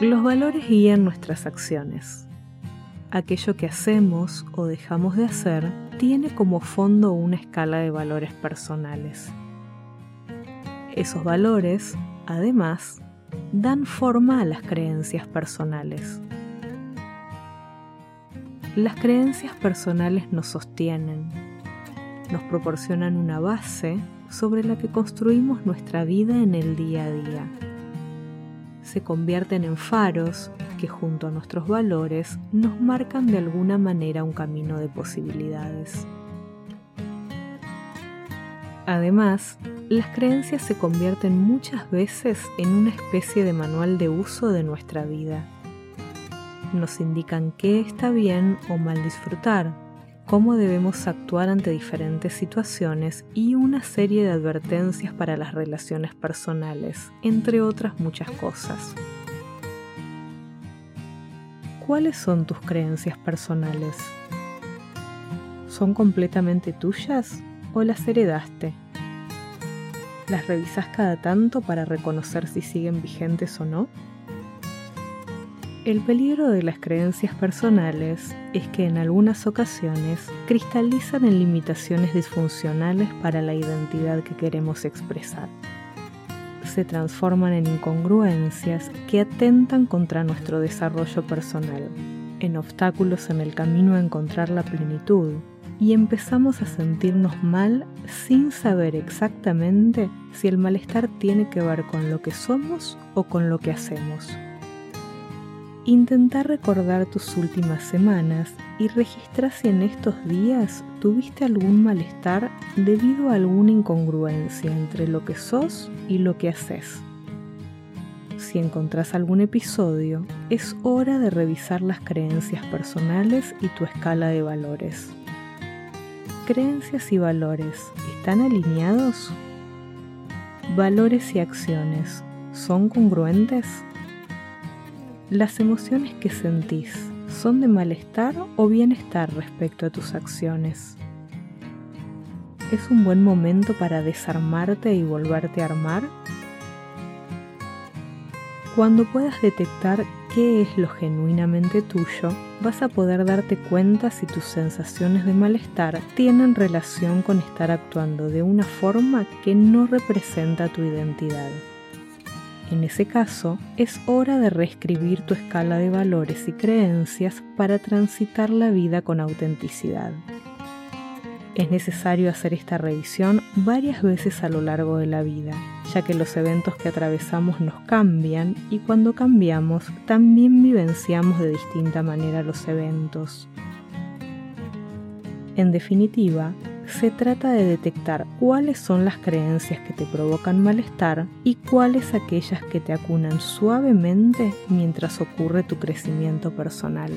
Los valores guían nuestras acciones. Aquello que hacemos o dejamos de hacer tiene como fondo una escala de valores personales. Esos valores, además, dan forma a las creencias personales. Las creencias personales nos sostienen, nos proporcionan una base sobre la que construimos nuestra vida en el día a día se convierten en faros que junto a nuestros valores nos marcan de alguna manera un camino de posibilidades. Además, las creencias se convierten muchas veces en una especie de manual de uso de nuestra vida. Nos indican qué está bien o mal disfrutar, cómo debemos actuar ante diferentes situaciones y una serie de advertencias para las relaciones personales, entre otras muchas cosas. ¿Cuáles son tus creencias personales? ¿Son completamente tuyas o las heredaste? ¿Las revisas cada tanto para reconocer si siguen vigentes o no? El peligro de las creencias personales es que en algunas ocasiones cristalizan en limitaciones disfuncionales para la identidad que queremos expresar. Se transforman en incongruencias que atentan contra nuestro desarrollo personal, en obstáculos en el camino a encontrar la plenitud, y empezamos a sentirnos mal sin saber exactamente si el malestar tiene que ver con lo que somos o con lo que hacemos. Intenta recordar tus últimas semanas y registra si en estos días tuviste algún malestar debido a alguna incongruencia entre lo que sos y lo que haces. Si encontrás algún episodio, es hora de revisar las creencias personales y tu escala de valores. ¿Creencias y valores están alineados? ¿Valores y acciones son congruentes? ¿Las emociones que sentís son de malestar o bienestar respecto a tus acciones? ¿Es un buen momento para desarmarte y volverte a armar? Cuando puedas detectar qué es lo genuinamente tuyo, vas a poder darte cuenta si tus sensaciones de malestar tienen relación con estar actuando de una forma que no representa tu identidad. En ese caso, es hora de reescribir tu escala de valores y creencias para transitar la vida con autenticidad. Es necesario hacer esta revisión varias veces a lo largo de la vida, ya que los eventos que atravesamos nos cambian y cuando cambiamos también vivenciamos de distinta manera los eventos. En definitiva, se trata de detectar cuáles son las creencias que te provocan malestar y cuáles aquellas que te acunan suavemente mientras ocurre tu crecimiento personal.